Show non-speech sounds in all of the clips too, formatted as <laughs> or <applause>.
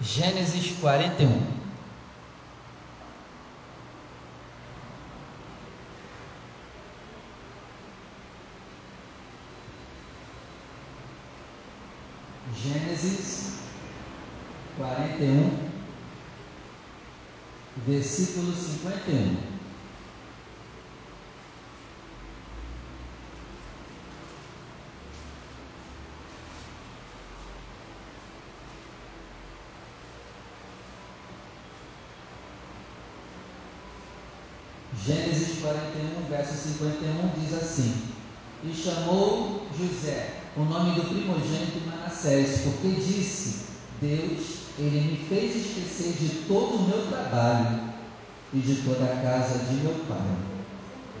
Gênesis 41. Gênesis 41, versículo 51. Gênesis 41, verso 51 diz assim: E chamou José o nome do primogênito Manassés, porque disse: Deus, ele me fez esquecer de todo o meu trabalho e de toda a casa de meu pai.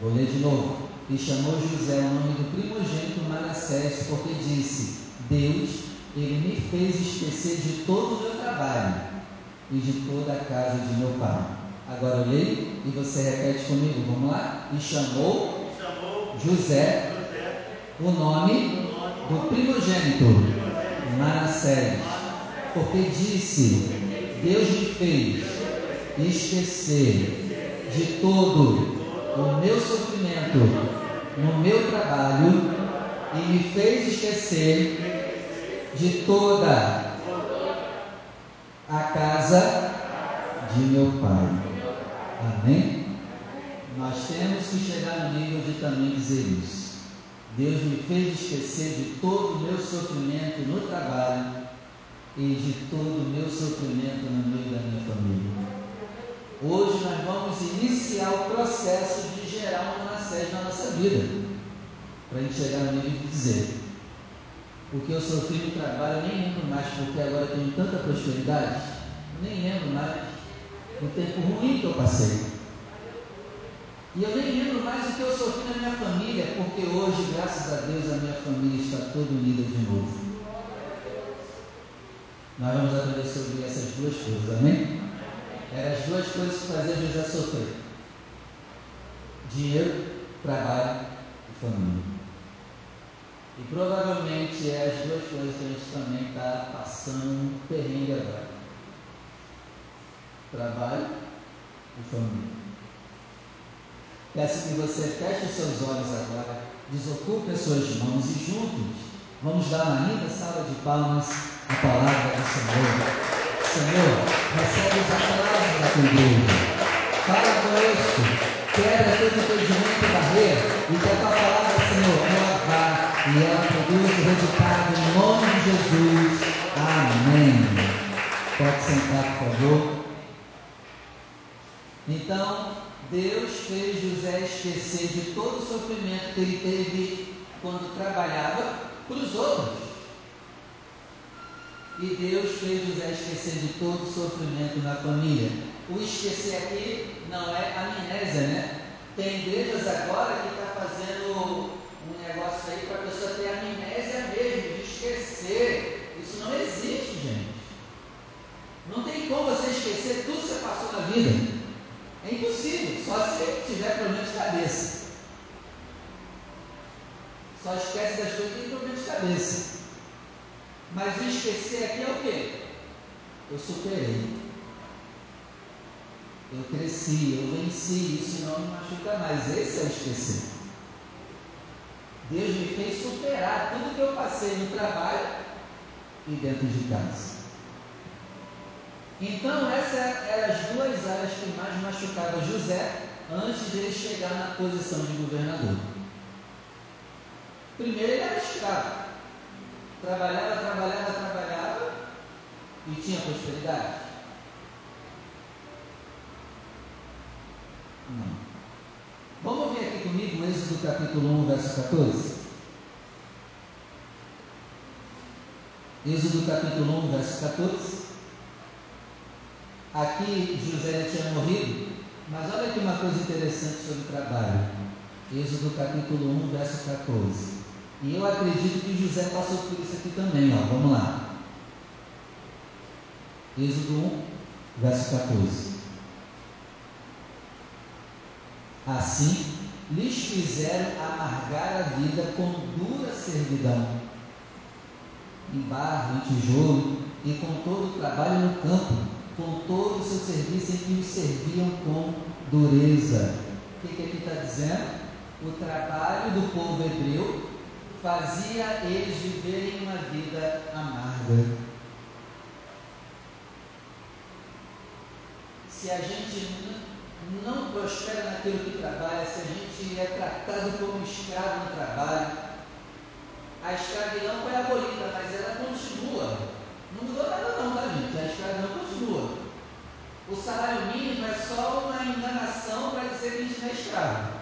Vou ler de novo. E chamou José o nome do primogênito Manassés, porque disse: Deus, ele me fez esquecer de todo o meu trabalho e de toda a casa de meu pai. Agora eu leio e você repete comigo, vamos lá? E chamou, José, o nome do primogênito, Manassés, porque disse: Deus me fez esquecer de todo o meu sofrimento no meu trabalho e me fez esquecer de toda a casa de meu pai. Amém? Nós temos que chegar no nível de também dizer isso. Deus me fez esquecer de todo o meu sofrimento no trabalho e de todo o meu sofrimento no meio da minha família. Hoje nós vamos iniciar o processo de gerar um Manassés na nossa vida. Para a gente chegar no nível de dizer: O que eu sofri no trabalho nem lembro mais, porque agora eu tenho tanta prosperidade, nem lembro mais do tempo ruim que eu passei. E eu nem lembro mais o que eu sofri na minha família, porque hoje, graças a Deus, a minha família está toda unida de novo. Nós vamos aprender sobre essas duas coisas, amém? Eram as duas coisas que faziam José sofrer: dinheiro, trabalho e família. E provavelmente é as duas coisas que a gente também está passando um perrengue agora trabalho e família. Peço que você feche os seus olhos agora, desocupe as suas mãos e juntos vamos dar uma linda salva de palmas à palavra do Senhor. Senhor, recebe os aplausos da tua igreja. Fala conosco, quebra todo impedimento e barreira e que a tua palavra, Senhor, ela vá e ela produza o resultado em nome de Jesus. Amém. Pode sentar, por favor. Então, Deus fez José esquecer de todo o sofrimento que ele teve quando trabalhava para os outros. E Deus fez José esquecer de todo o sofrimento na família. O esquecer aqui não é amnésia, né? Tem igrejas agora que está fazendo um negócio aí para a pessoa ter amnésia mesmo, de esquecer. Isso não existe, gente. Não tem como você esquecer tudo que você passou na vida. É impossível, só se tiver problema de cabeça. Só esquece das coisas que tem problema de cabeça. Mas o esquecer aqui é o quê? Eu superei. Eu cresci, eu venci, isso não me machuca mais. Esse é o esquecer. Deus me fez superar tudo que eu passei no trabalho e dentro de casa. Então, essas eram as duas áreas que mais machucavam José antes de ele chegar na posição de governador. Primeiro, ele era escravo. Trabalhava, trabalhava, trabalhava e tinha prosperidade. Não. Vamos ver aqui comigo Êxodo capítulo 1, verso 14. Êxodo capítulo 1, verso 14. Aqui José tinha morrido, mas olha aqui uma coisa interessante sobre o trabalho. Êxodo capítulo 1, verso 14. E eu acredito que José passou por isso aqui também, ó. Vamos lá. Êxodo 1, verso 14. Assim, lhes fizeram amargar a vida com dura servidão, em barro, em tijolo, e com todo o trabalho no campo, com todo o seu serviço em que os serviam com dureza. O que, que aqui está dizendo? O trabalho do povo hebreu fazia eles viverem uma vida amarga. Se a gente não prospera naquilo que trabalha, se a gente é tratado como escravo no trabalho, a escravidão foi abolida, mas ela continua. Não mudou nada não, tá gente? A escravidão. O salário mínimo é só uma enganação para dizer que a gente não é escravo.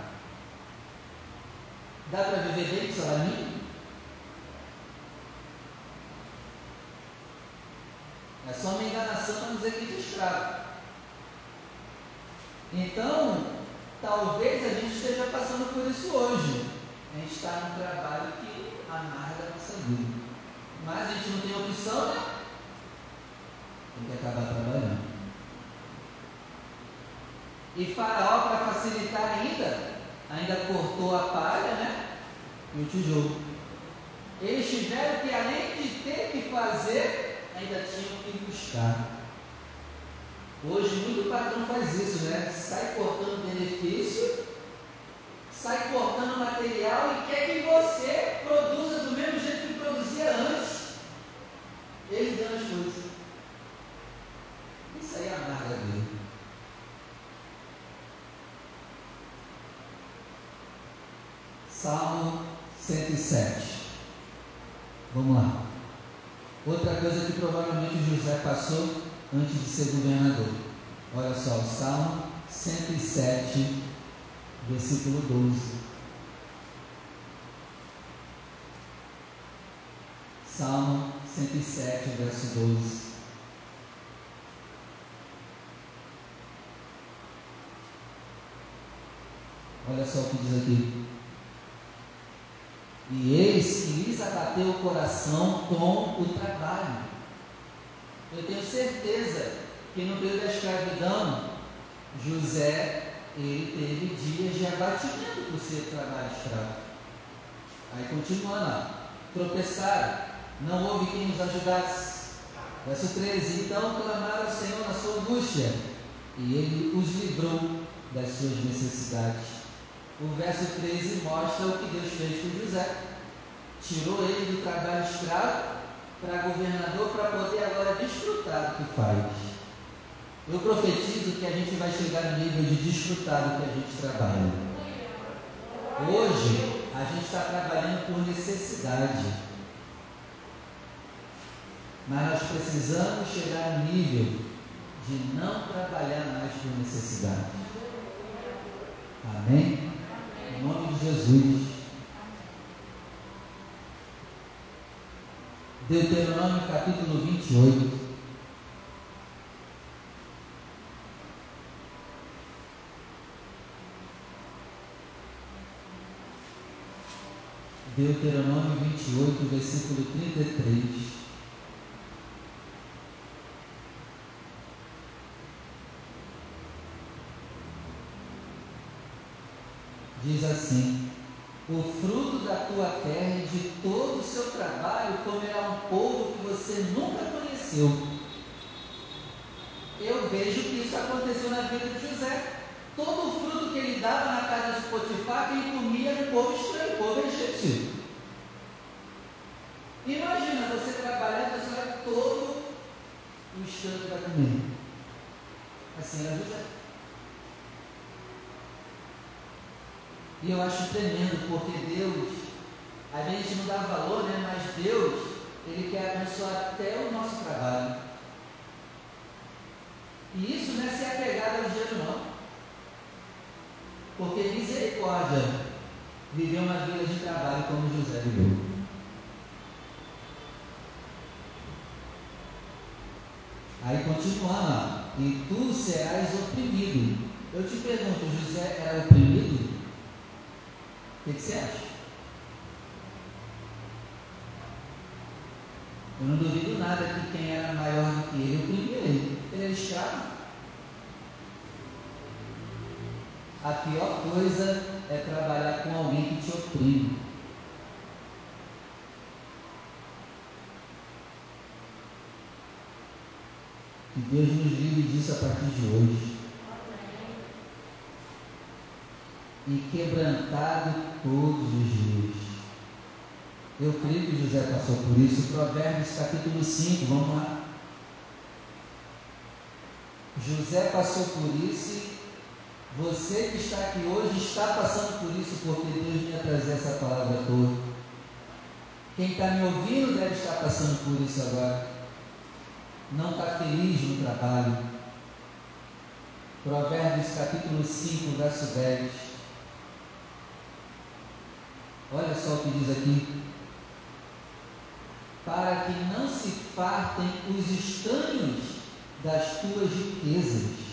Dá para viver bem com salário mínimo? É só uma enganação para dizer que a gente é escravo. Então, talvez a gente esteja passando por isso hoje. A gente está num trabalho que amarga a nossa vida. Mas a gente não tem opção, né? Tem que acabar trabalhando. E Faraó, para facilitar ainda, ainda cortou a palha, né? E o tijolo. Eles tiveram que, além de ter que fazer, ainda tinham que buscar. Hoje muito patrão faz isso, né? Sai cortando benefício, sai cortando material e quer que você produza do mesmo jeito que produzia antes. Ele dando as coisas. Isso aí é amarga dele. Salmo 107. Vamos lá. Outra coisa que provavelmente José passou antes de ser governador. Olha só, o Salmo 107, versículo 12. Salmo 107, verso 12. Olha só o que diz aqui. E eis que lhes abateu o coração com o trabalho eu tenho certeza que no período da escravidão, José, ele teve dias de abatimento por ser trabalho escravo. Aí continuando tropeçaram, não houve quem os ajudasse. Verso 13, então clamaram ao Senhor na sua angústia, e ele os livrou das suas necessidades. O verso 13 mostra o que Deus fez com José. Tirou ele do trabalho escravo para governador para poder agora desfrutar do que faz. Eu profetizo que a gente vai chegar no nível de desfrutar do que a gente trabalha. Hoje, a gente está trabalhando por necessidade. Mas nós precisamos chegar no nível de não trabalhar mais por necessidade. Amém? Nome de Jesus. Deuteronômio capítulo 28. Deuteronômio 28, versículo 33. Diz assim: o fruto da tua terra e de todo o seu trabalho comerá um povo que você nunca conheceu. Eu vejo que isso aconteceu na vida de José. Todo o fruto que ele dava na casa de Potifar, quem comia era um povo estranho, povo egípcio. Imagina você trabalhar, você vai todo o instante para comer. Assim era José. E eu acho tremendo, porque Deus, a gente não dá valor, né? Mas Deus, Ele quer abençoar até o nosso trabalho. E isso não é ser apegado ao dinheiro, não. Porque misericórdia, viver uma vida de trabalho como José viveu. Aí continuando, e tu serás oprimido. Eu te pergunto, José era oprimido? O que, você acha? Eu não duvido nada que quem era maior do que ele oprimia ele. Ele era escravo. A pior coisa é trabalhar com alguém que te oprime. Que Deus nos livre disso a partir de hoje. E quebrantado todos os dias. Eu creio que José passou por isso. Provérbios capítulo 5, vamos lá. José passou por isso. Você que está aqui hoje está passando por isso porque Deus me trazer essa palavra toda. Quem está me ouvindo deve estar passando por isso agora. Não está feliz no trabalho. Provérbios capítulo 5, verso 10. Olha só o que diz aqui para que não se fartem os estranhos das tuas riquezas.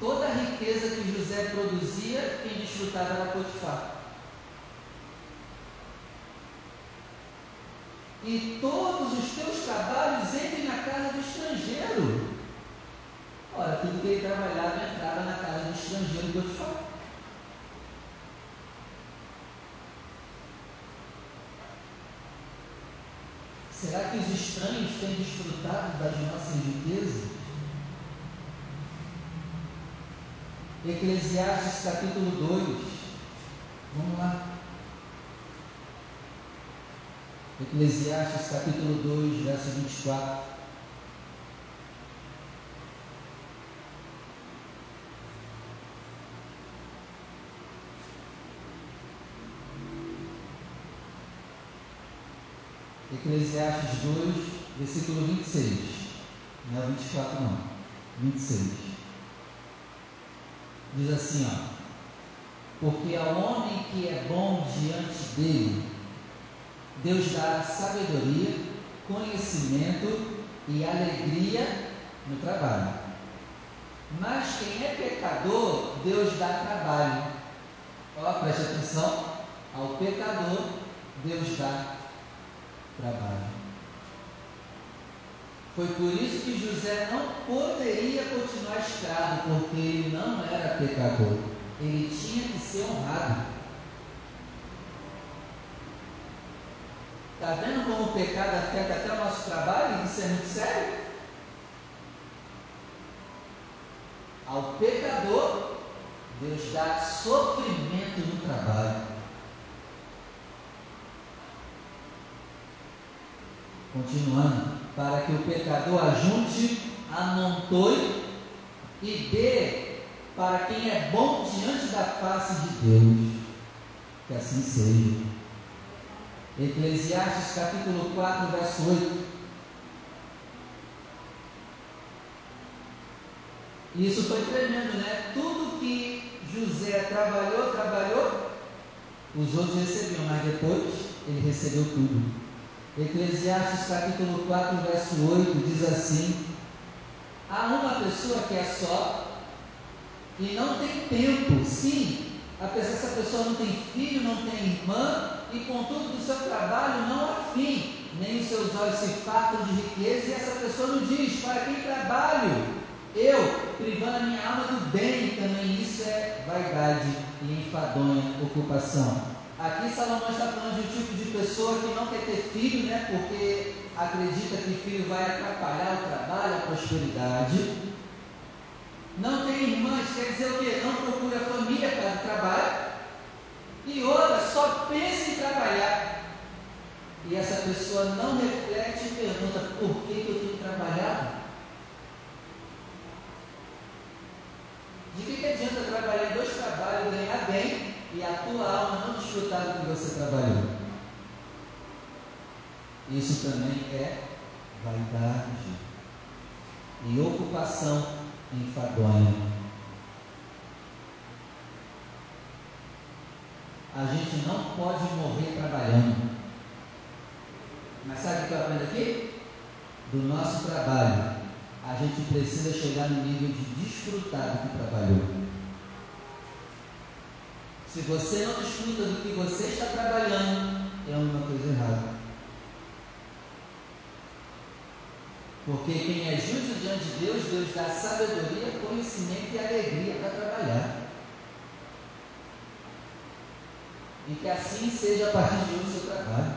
Toda a riqueza que José produzia, quem desfrutava era Potifar. E todos os teus trabalhos entrem na casa do estrangeiro. Ora, tudo que ele trabalhava entrava na casa do estrangeiro Potifar. Será que os estranhos têm desfrutado das nossas riquezas? Eclesiastes capítulo 2. Vamos lá. Eclesiastes capítulo 2, verso 24. Eclesiastes 2, versículo 26. Não é 24 não. 26. Diz assim, ó. Porque ao homem que é bom diante dele, Deus dá sabedoria, conhecimento e alegria no trabalho. Mas quem é pecador, Deus dá trabalho. Ó, preste atenção. Ao pecador, Deus dá trabalho. Foi por isso que José não poderia continuar escravo, porque ele não era pecador. Ele tinha que ser honrado. Está vendo como o pecado afeta até o nosso trabalho? Isso é muito sério. Ao pecador, Deus dá sofrimento no trabalho. Continuando, para que o pecador ajunte, amontoe e dê para quem é bom diante da face de Deus. Que assim seja. Eclesiastes capítulo 4, verso 8. Isso foi tremendo, né? Tudo que José trabalhou, trabalhou, os outros recebiam, mas depois ele recebeu tudo. Eclesiastes capítulo 4, verso 8 diz assim: Há uma pessoa que é só e não tem tempo, sim, apesar essa pessoa não tem filho, não tem irmã, e contudo do seu trabalho não há fim, nem os seus olhos se fartam de riqueza, e essa pessoa não diz: Para quem trabalho? Eu, privando a minha alma do bem, também isso é vaidade e enfadonha ocupação. Aqui Salomão está falando de um tipo de pessoa que não quer ter filho, né? Porque acredita que filho vai atrapalhar o trabalho, a prosperidade. Não tem irmãs, quer dizer o quê? Não procura família para o trabalho. E outra, só pensa em trabalhar. E essa pessoa não reflete e pergunta por que, eu tenho trabalhado? De que, que adianta trabalhar dois trabalhos, ganhar bem e a tua alma não desfrutar do que você trabalhou. Isso também é vaidade e ocupação enfadonha. A gente não pode morrer trabalhando. Mas sabe o que eu aprendo aqui? Do nosso trabalho, a gente precisa chegar no nível de desfrutar do que trabalhou. Se você não desfruta do que você está trabalhando, é alguma coisa errada. Porque quem é justo diante de Deus, Deus dá sabedoria, conhecimento e alegria para trabalhar. E que assim seja a partir de hoje o seu trabalho.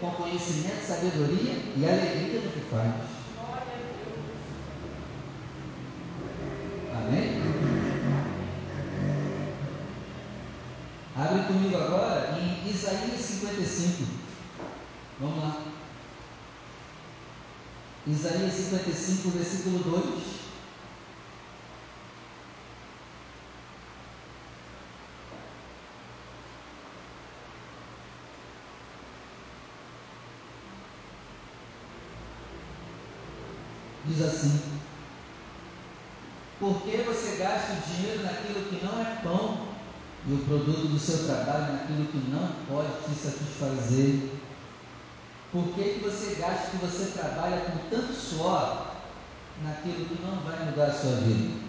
Com conhecimento, sabedoria e alegria do que faz. 55. Vamos lá. Isaías 55, versículo 2. Diz assim: Por que você gasta o dinheiro naquilo que não é pão e o produto do seu trabalho naquilo que não pode te satisfazer? Por que, que você gasta que você trabalha com tanto suor naquilo que não vai mudar a sua vida?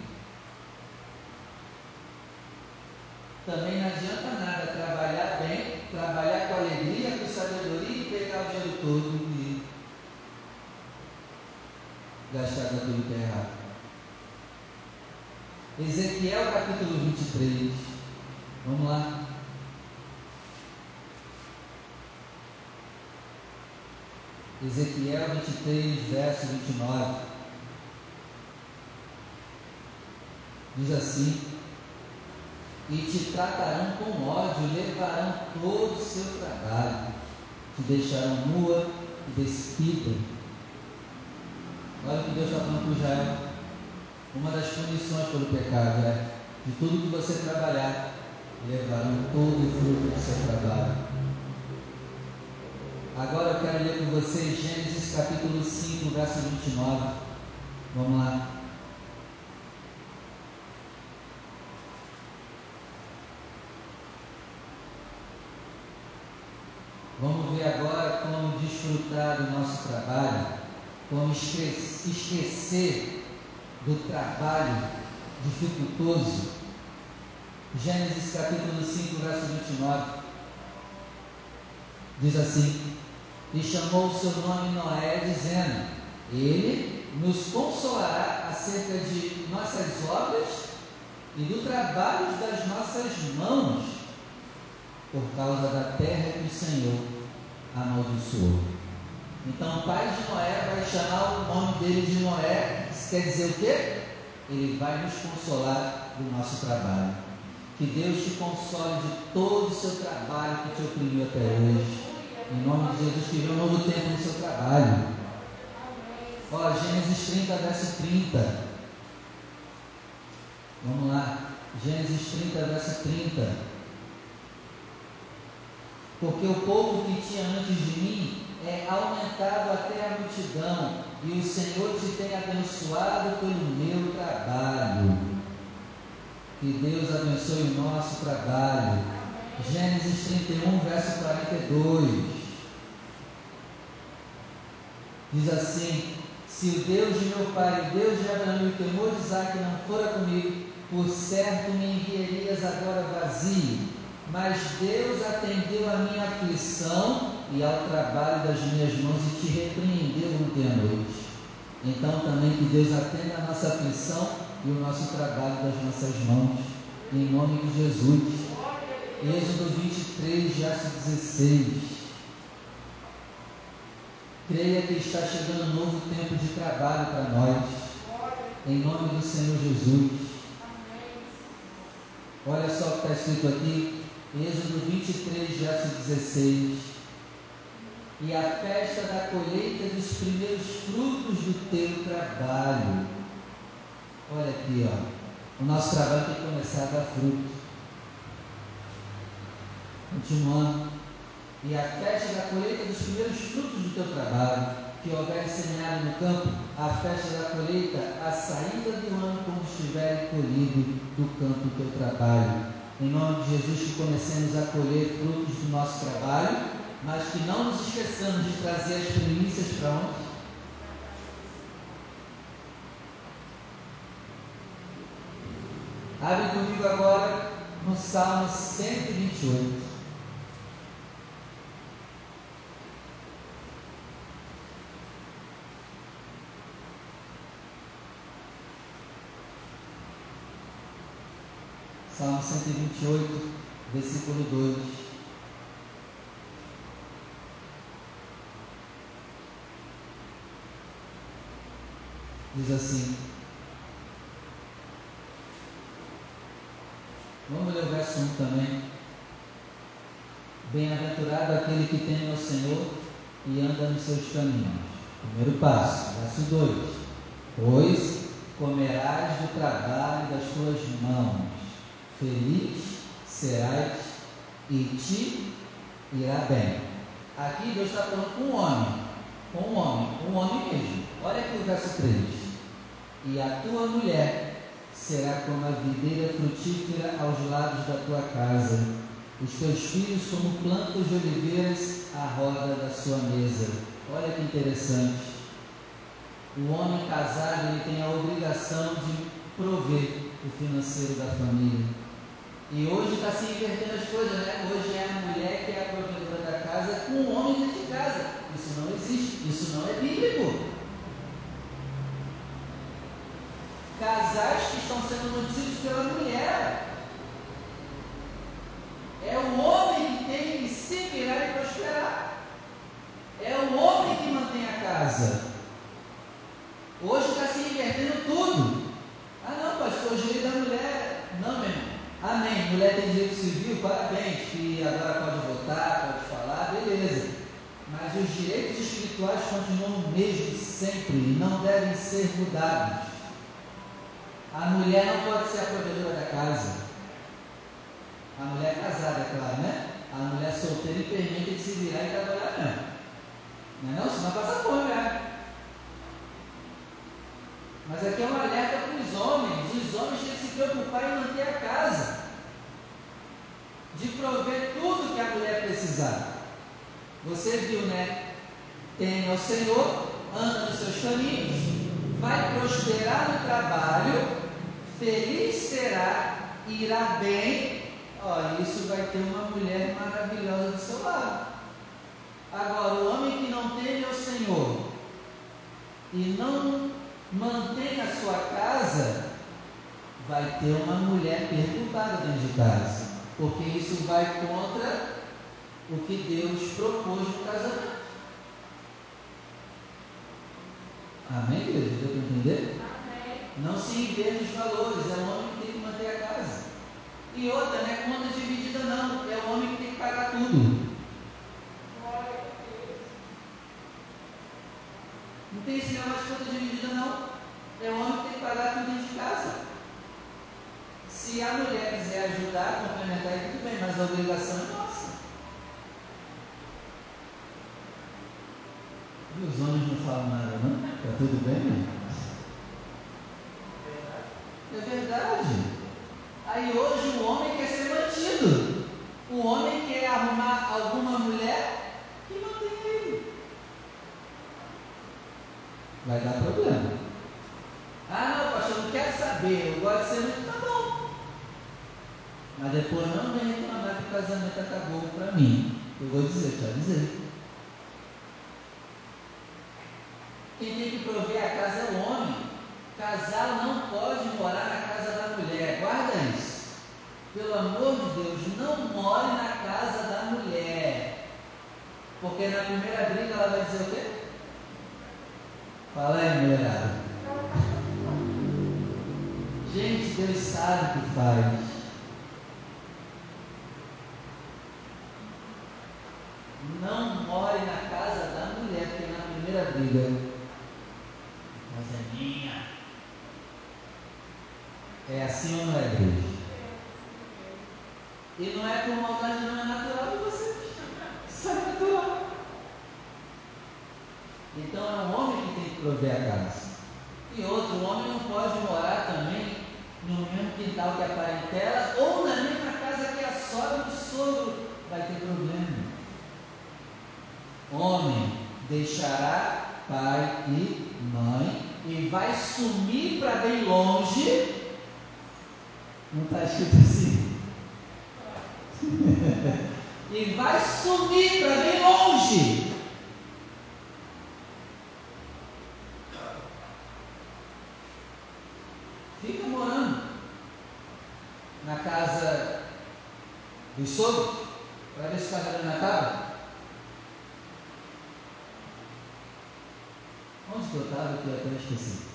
Também não adianta nada trabalhar bem, trabalhar com alegria, com sabedoria e pegar o dinheiro todo e gastar naquilo que é errado. Ezequiel capítulo 23. Vamos lá. Ezequiel 23, verso 29. Diz assim: E te tratarão com ódio, levarão todo o seu trabalho, te deixarão nua e despida. Olha o que Deus está falando para Israel. Uma das punições pelo pecado é de tudo que você trabalhar, levarão todo o fruto do seu trabalho. Agora eu quero ler com vocês Gênesis capítulo 5, verso 29. Vamos lá. Vamos ver agora como desfrutar do nosso trabalho, como esquecer do trabalho dificultoso. Gênesis capítulo 5, verso 29. Diz assim: e chamou o seu nome Noé, dizendo: Ele nos consolará acerca de nossas obras e do trabalho das nossas mãos, por causa da terra que o Senhor amaldiçoou. Então, o pai de Noé vai chamar o nome dele de Noé, isso quer dizer o quê? Ele vai nos consolar do nosso trabalho. Que Deus te console de todo o seu trabalho que te oprimiu até hoje em nome de Jesus, que um novo tempo no seu trabalho. Ó, Gênesis 30, verso 30. Vamos lá. Gênesis 30, verso 30. Porque o povo que tinha antes de mim é aumentado até a multidão, e o Senhor te tem abençoado pelo meu trabalho. Que Deus abençoe o nosso trabalho. Gênesis 31, verso 42. Diz assim: Se o Deus de meu pai, o Deus de Abraão e o temor de Isaac não fora comigo, por certo me enviarias agora vazio. Mas Deus atendeu a minha aflição e ao trabalho das minhas mãos e te repreendeu ontem à noite. Então também que Deus atenda a nossa aflição e o nosso trabalho das nossas mãos. Em nome de Jesus. Êxodo 23, verso 16. Creia que está chegando um novo tempo de trabalho para nós. Em nome do Senhor Jesus. Olha só o que está escrito aqui, Êxodo 23, verso 16. E a festa da colheita dos primeiros frutos do teu trabalho. Olha aqui, ó. O nosso trabalho tem que começar a dar fruto. Continuando e a festa da colheita dos primeiros frutos do teu trabalho, que houver semeado no campo, a festa da colheita, a saída do ano, quando estiver colhido do campo o teu trabalho. Em nome de Jesus, que comecemos a colher frutos do nosso trabalho, mas que não nos esqueçamos de trazer as primícias para onde? Abre comigo agora no Salmo 128. Salmo 128, versículo 2. Diz assim: Vamos ler o verso 1 também. Bem-aventurado aquele que teme ao Senhor e anda nos seus caminhos. Primeiro passo, verso 2: Pois comerás do trabalho das tuas mãos, feliz serás e te irá bem. Aqui Deus está falando com um homem, com um homem, um homem mesmo. Olha aqui o verso 3. E a tua mulher será como a videira frutífera aos lados da tua casa, os teus filhos como plantas de oliveiras à roda da sua mesa. Olha que interessante. O homem casado ele tem a obrigação de prover o financeiro da família. E hoje está se invertendo as coisas, né? Hoje é a mulher que é a provedora da casa com o homem dentro de casa. Isso não existe, isso não é bíblico. Casais que estão sendo mantidos pela mulher. É o homem que tem que se virar e prosperar. É o homem que mantém a casa. Hoje está se invertendo tudo. Ah não, pastor, o direito da mulher. Não, meu irmão. Amém. Mulher tem direito civil, parabéns, que agora pode votar, pode falar, beleza. Mas os direitos espirituais continuam mesmo sempre e não devem ser mudados. A mulher não pode ser a provedora da casa. A mulher casada, é claro, né? A mulher solteira e permite de se virar e trabalhar mesmo. Não é não? Senão passa fome, né? Mas aqui é um alerta para os homens. Os homens têm que se preocupar em manter a casa, de prover tudo que a mulher precisar. Você viu, né? Teme ao Senhor, anda nos seus caminhos, vai prosperar no trabalho, feliz será, irá bem. Olha, isso vai ter uma mulher maravilhosa do seu lado. Agora, o homem que não teme ao Senhor e não mantém a sua casa, vai ter uma mulher perturbada dentro de casa, porque isso vai contra o que Deus propôs no casamento. Amém, igreja? Deu para entender? Não se inverte os valores, é o homem que tem que manter a casa. E outra, não é conta dividida, não, é o homem que tem que pagar tudo. Não tem esse negócio de conta dividida, não. É o homem que tem que pagar tudo dentro de casa. Se a mulher quiser ajudar, complementar, tudo bem, mas a obrigação é nossa. E os homens não falam nada, não? Está tudo bem, né? É verdade. Aí hoje o homem quer ser mantido. O homem quer arrumar alguma mulher que mantém ele. Vai dar problema. Ah, não, pastor, não quero saber. Eu gosto de ser muito, tá bom. Mas depois não vem reclamar que o casamento acabou para mim. Eu vou dizer, já dizer. Quem tem que prover a casa é o homem. Casal não pode morar na casa da mulher. Guarda isso. Pelo amor de Deus, não more na casa da mulher. Porque na primeira briga ela vai dizer o quê? Fala aí, mulherada. Gente, Deus sabe o que faz. Não more na casa da mulher, porque na primeira briga mas é minha. É assim ou não é, igreja? E não é por maldade, não é natural de você. Isso é natural. Então é o homem que tem que prover a casa. E outro, o homem não pode morar também no mesmo quintal que a parentela ou na mesma casa que a sogra do sogro. Vai ter problema. Homem deixará pai e mãe e vai sumir para bem longe. Não está escrito assim? <laughs> e vai sumir para bem longe. Fica morando na casa do sogro para ver se o casamento acaba. Onde que eu estava que eu até esqueci?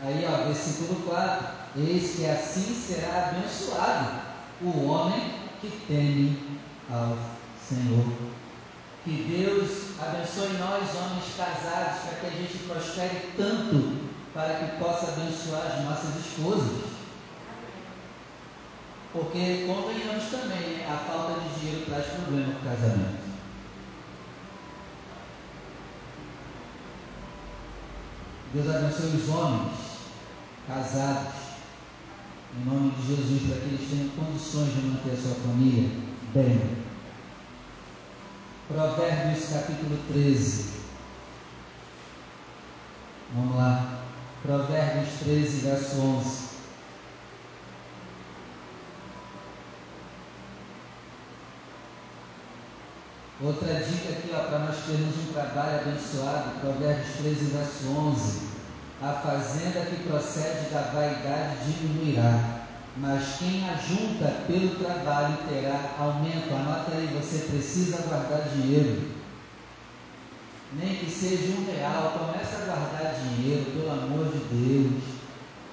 Aí, ó, versículo 4: Eis que assim será abençoado o homem que teme ao Senhor. Que Deus abençoe nós, homens casados, para que a gente prospere tanto para que possa abençoar as nossas esposas. Porque, convenhamos também, né, a falta de dinheiro traz problema para o casamento. Deus abençoe os homens casados, em nome de Jesus, para que eles tenham condições de manter a sua família bem. Provérbios capítulo 13. Vamos lá. Provérbios 13, verso 11. Outra dica aqui, para nós termos um trabalho abençoado, Provérbios 13, verso 11. A fazenda que procede da vaidade diminuirá, mas quem ajunta pelo trabalho terá aumento. Anota aí, você precisa guardar dinheiro. Nem que seja um real, comece a guardar dinheiro, pelo amor de Deus.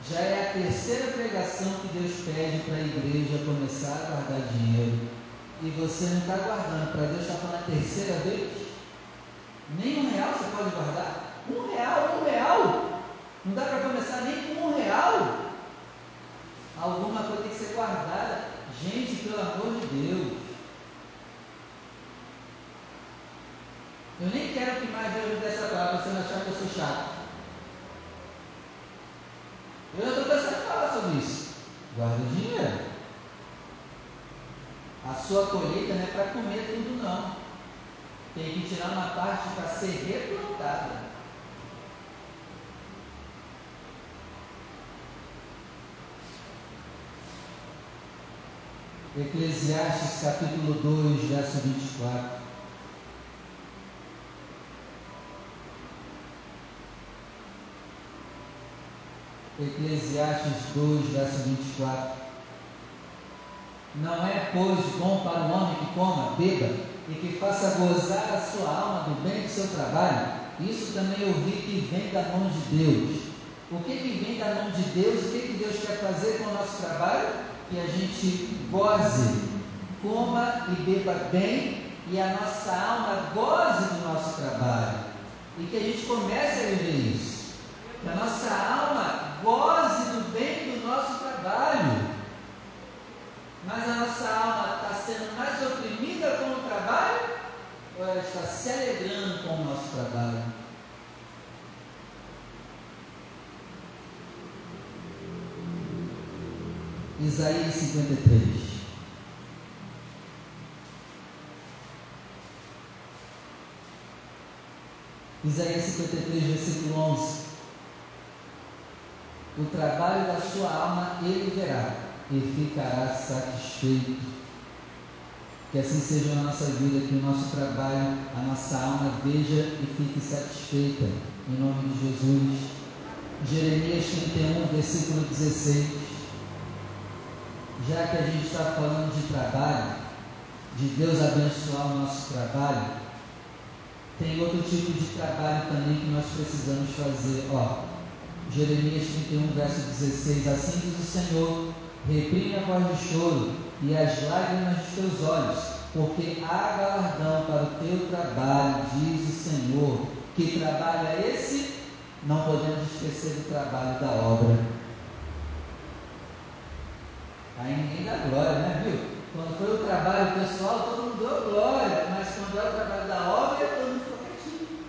Já é a terceira pregação que Deus pede para a igreja começar a guardar dinheiro e você não está guardando, para Deus está falando a terceira vez, nem um real você pode guardar? Um real, um real! Não dá para começar nem com um real? Alguma coisa tem que ser guardada. Gente, pelo amor de Deus. Eu nem quero que mais Deus me dê essa palavra, você não achar que eu sou chato. Eu não estou pensando em falar sobre isso. Guarda o dinheiro. A sua colheita não é para comer tudo, não. Tem que tirar uma parte para ser replantada. Eclesiastes capítulo 2, verso 24. Eclesiastes 2, verso 24. Não é, pois, bom para o homem que coma, beba e que faça gozar a sua alma do bem do seu trabalho. Isso também ouvi que vem da mão de Deus. O que, que vem da mão de Deus? O que, que Deus quer fazer com o nosso trabalho? Que a gente goze, coma e beba bem e a nossa alma goze do nosso trabalho. E que a gente comece a viver isso. Que a nossa alma goze do bem do nosso trabalho mas a nossa alma está sendo mais oprimida com o trabalho ou ela está se alegrando com o nosso trabalho? Isaías 53. Isaías 53, versículo 11. O trabalho da sua alma ele verá e ficará satisfeito. Que assim seja na nossa vida, que o nosso trabalho, a nossa alma veja e fique satisfeita. Em nome de Jesus. Jeremias 31, versículo 16. Já que a gente está falando de trabalho, de Deus abençoar o nosso trabalho, tem outro tipo de trabalho também que nós precisamos fazer. Ó, Jeremias 31, verso 16. Assim diz o Senhor reprime a voz de choro e as lágrimas dos teus olhos, porque há galardão para o teu trabalho, diz o Senhor. Que trabalho é esse? Não podemos esquecer do trabalho da obra. Ninguém dá glória, né, viu? Quando foi o trabalho pessoal, todo mundo deu glória, mas quando é o trabalho da obra, todo mundo ficou quietinho.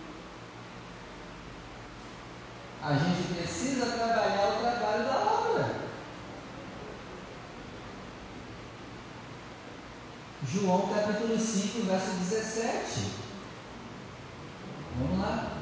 A gente precisa trabalhar o trabalho da obra. João capítulo 5, verso 17. Vamos lá.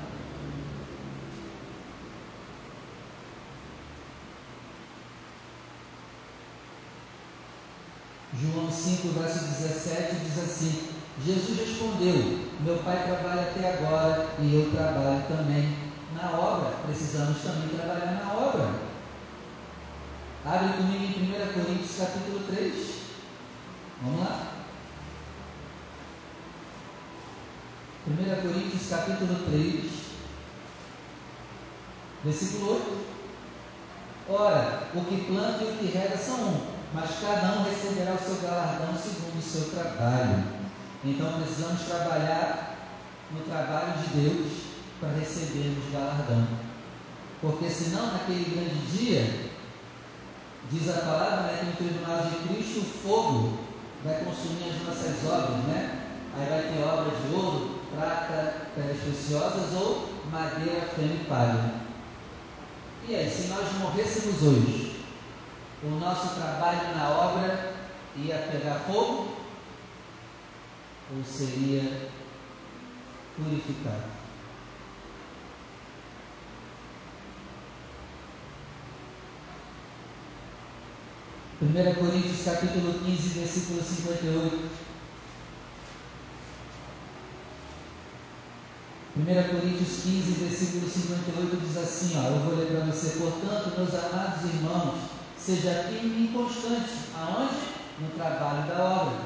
João 5, verso 17 diz assim: Jesus respondeu: Meu pai trabalha até agora e eu trabalho também na obra. Precisamos também trabalhar na obra. Abre comigo em 1 Coríntios capítulo 3. Vamos lá. 1 Coríntios capítulo 3, versículo 8. Ora, o que planta e o que rega são um, mas cada um receberá o seu galardão segundo o seu trabalho. Então precisamos trabalhar no trabalho de Deus para recebermos galardão. Porque senão naquele grande dia, diz a palavra né, que no tribunal de Cristo o fogo vai consumir as nossas obras, né? Aí vai ter obras de ouro, prata, pedras preciosas ou madeira, feno e palha. E aí, se nós morrêssemos hoje, o nosso trabalho na obra ia pegar fogo ou seria purificado? Primeira Coríntios capítulo 15, versículo 58. 1 Coríntios 15, versículo 58 diz assim: ó, Eu vou ler para você, portanto, meus amados irmãos, seja firme e constante. Aonde? No trabalho da obra.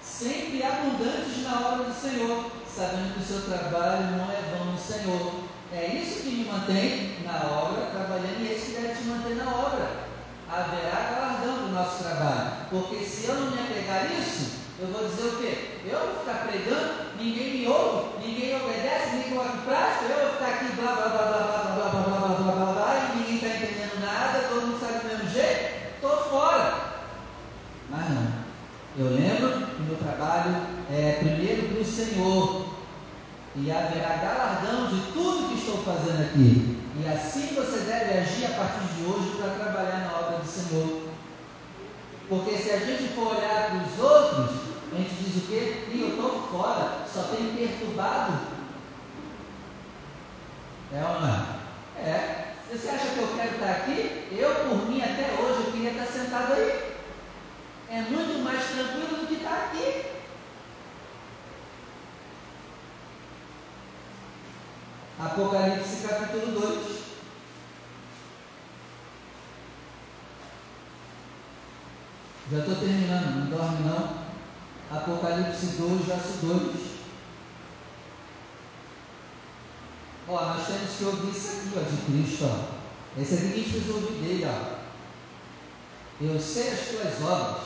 Sempre abundantes na obra do Senhor, sabendo que o seu trabalho não é vão no Senhor. É isso que me mantém na obra, trabalhando, e é isso que deve te manter na obra. Haverá galardão do nosso trabalho. Porque se eu não me apegar a isso, eu vou dizer o quê? Eu vou ficar pregando, ninguém me ouve, ninguém obedece, ninguém coloca prática, eu vou ficar aqui blá blá blá blá blá blá blá blá blá blá blá blá e ninguém está entendendo nada, todo mundo sabe do mesmo jeito, estou fora. Mas não. Eu lembro que meu trabalho é primeiro para o Senhor. E haverá galardão de tudo que estou fazendo aqui. E assim você deve agir a partir de hoje para trabalhar na obra do Senhor. Porque se a gente for olhar a gente diz o quê? Ih, eu estou fora, só tem perturbado. É ou não? É. Você acha que eu quero estar aqui? Eu, por mim, até hoje, eu queria estar sentado aí. É muito mais tranquilo do que estar aqui. Apocalipse capítulo 2. Já estou terminando, não dorme não. Apocalipse 2, verso 2. Ó, nós temos que ouvir isso aqui, ó, de Cristo, ó. Esse aqui que a gente precisa ouvir dele, ó. Eu sei as tuas obras,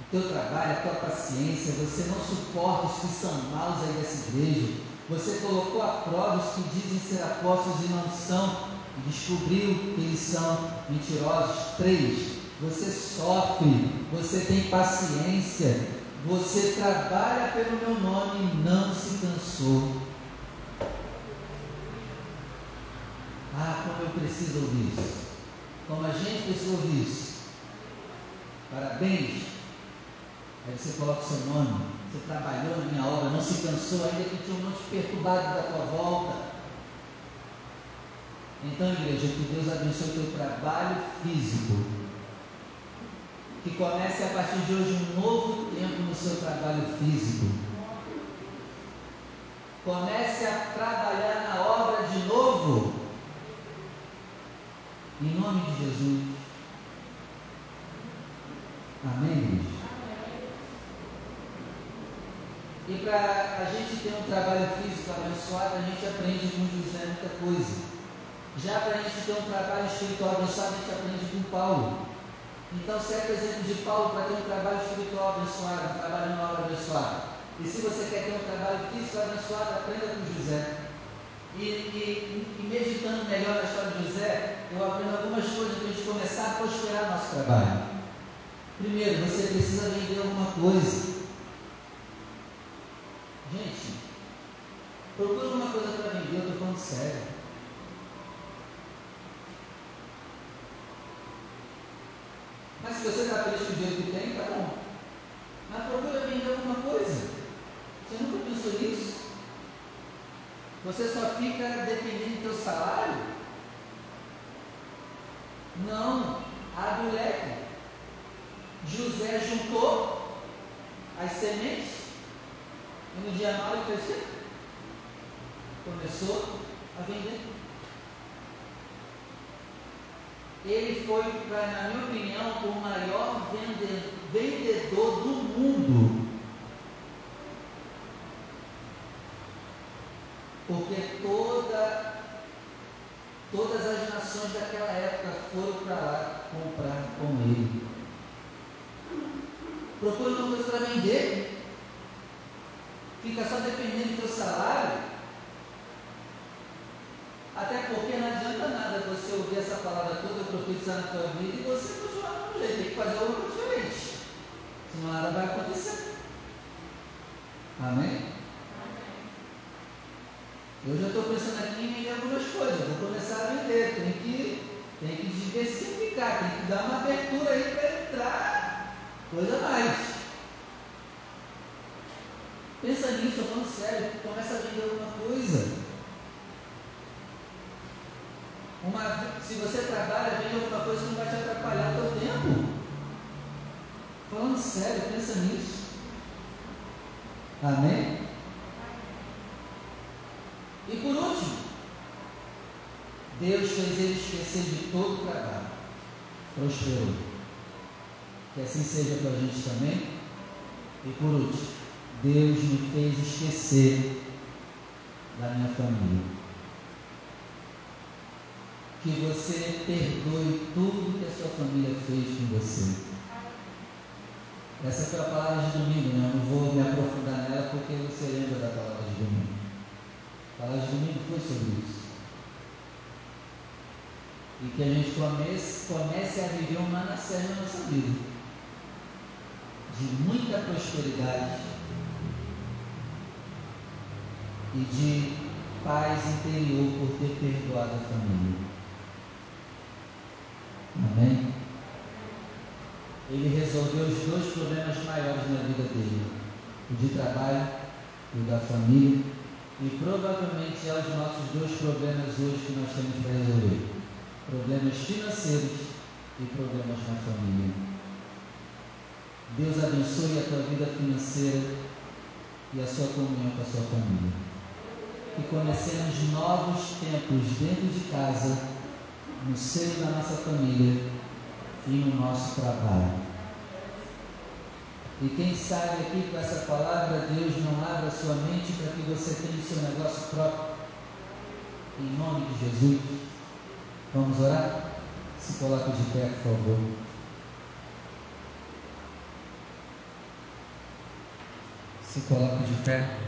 o teu trabalho, a tua paciência, você não suporta os que são maus aí dessa igreja. Você colocou a prova os que dizem ser apóstolos e não são, e descobriu que eles são mentirosos. Três, você sofre, você tem paciência, você trabalha pelo meu nome e não se cansou. Ah, como eu preciso ouvir isso. Como a gente precisa ouvir isso. Parabéns. Aí você coloca o seu nome. Você trabalhou na minha obra, não se cansou, ainda que tinha um monte perturbado da tua volta. Então, igreja, que Deus abençoe o teu trabalho físico que comece a partir de hoje um novo tempo no seu trabalho físico. Comece a trabalhar na obra de novo. Em nome de Jesus. Amém? E para a gente ter um trabalho físico abençoado, a gente aprende com José muita coisa. Já para a gente ter um trabalho espiritual abençoado, a gente aprende com Paulo. Então serve o exemplo de Paulo para ter um trabalho espiritual abençoado, um trabalho na obra abençoada. E se você quer ter um trabalho físico abençoado, aprenda com José. E, e, e, meditando melhor na história de José, eu aprendo algumas coisas para a gente começar a prosperar nosso trabalho. Primeiro, você precisa vender alguma coisa. Gente, procura uma coisa para vender, eu estou falando sério. Mas se você está feliz com o dinheiro que tem, tá bom. Mas procura vender alguma coisa. Você nunca pensou nisso? Você só fica dependendo do seu salário? Não. Abre o leque. José juntou as sementes e no dia 9 cresceu. Começou a vender. Ele foi, na minha opinião, o maior vendedor do mundo. Porque toda Todas as nações daquela época foram para lá comprar com ele. Procura uma coisa para vender. Fica só dependendo do seu salário. Até porque não nada você ouvir essa palavra toda profetizar na tua vida e você continuar do jeito. Tem que fazer algo diferente. Senão nada vai acontecer. Amém? Eu já estou pensando aqui em vender algumas coisas, vou começar a vender, tem que, tem que diversificar, tem que dar uma abertura aí para entrar coisa mais. Pensa nisso, eu falando sério, começa a vender alguma coisa. Uma, se você trabalha, vende alguma coisa que não vai te atrapalhar o teu tempo. Falando sério, pensa nisso. Amém? E por último, Deus fez ele esquecer de todo o trabalho. Prosperou. Que assim seja com a gente também. E por último, Deus me fez esquecer da minha família. Que você perdoe tudo que a sua família fez com você. Essa foi a palavra de domingo, né? Eu não vou me aprofundar nela porque você lembra da palavra de domingo. A palavra de domingo foi sobre isso. E que a gente comece, comece a viver um Manassés na nossa vida. De muita prosperidade e de paz interior por ter perdoado a família. Amém? Ele resolveu os dois problemas maiores na vida dele: o de trabalho e o da família e provavelmente é os nossos dois problemas hoje que nós temos para resolver: problemas financeiros e problemas na família. Deus abençoe a tua vida financeira e a sua comunhão com a sua família. Que comecemos novos tempos dentro de casa, no seio da nossa família e no nosso trabalho. E quem sabe aqui com essa palavra, Deus não abra sua mente para que você tenha o seu negócio próprio. Em nome de Jesus. Vamos orar? Se coloque de pé, por favor. Se coloque de pé.